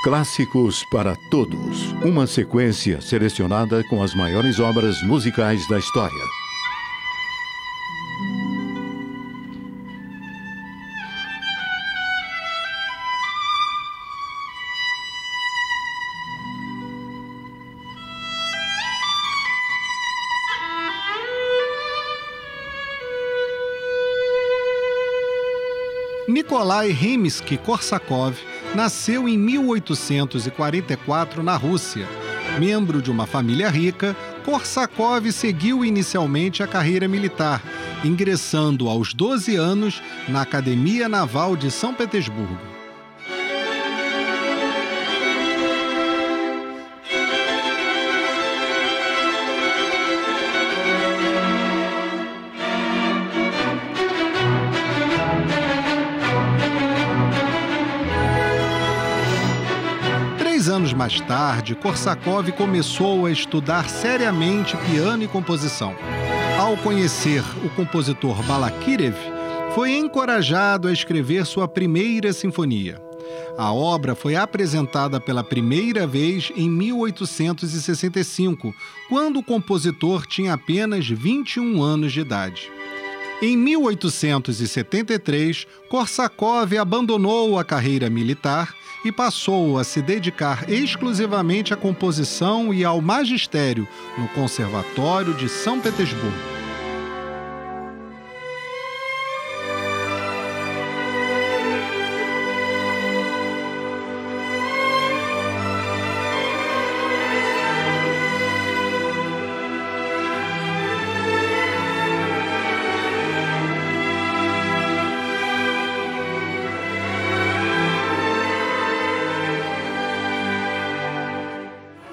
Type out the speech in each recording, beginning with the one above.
Clássicos para Todos. Uma sequência selecionada com as maiores obras musicais da história. Nikolai Rimsky-Korsakov nasceu em 1844 na Rússia. Membro de uma família rica, Korsakov seguiu inicialmente a carreira militar, ingressando aos 12 anos na Academia Naval de São Petersburgo. Anos mais tarde, Korsakov começou a estudar seriamente piano e composição. Ao conhecer o compositor Balakirev, foi encorajado a escrever sua primeira sinfonia. A obra foi apresentada pela primeira vez em 1865, quando o compositor tinha apenas 21 anos de idade. Em 1873, Korsakov abandonou a carreira militar e passou a se dedicar exclusivamente à composição e ao magistério no Conservatório de São Petersburgo.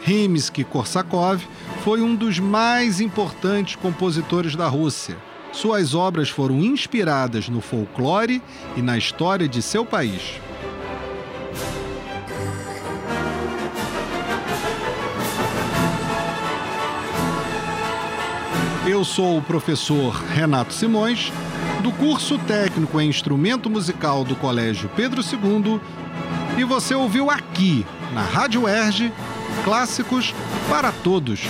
Rimsky-Korsakov foi um dos mais importantes compositores da Rússia. Suas obras foram inspiradas no folclore e na história de seu país. Eu sou o professor Renato Simões, do curso técnico em instrumento musical do Colégio Pedro II, e você ouviu aqui, na Rádio Erge, clássicos para todos.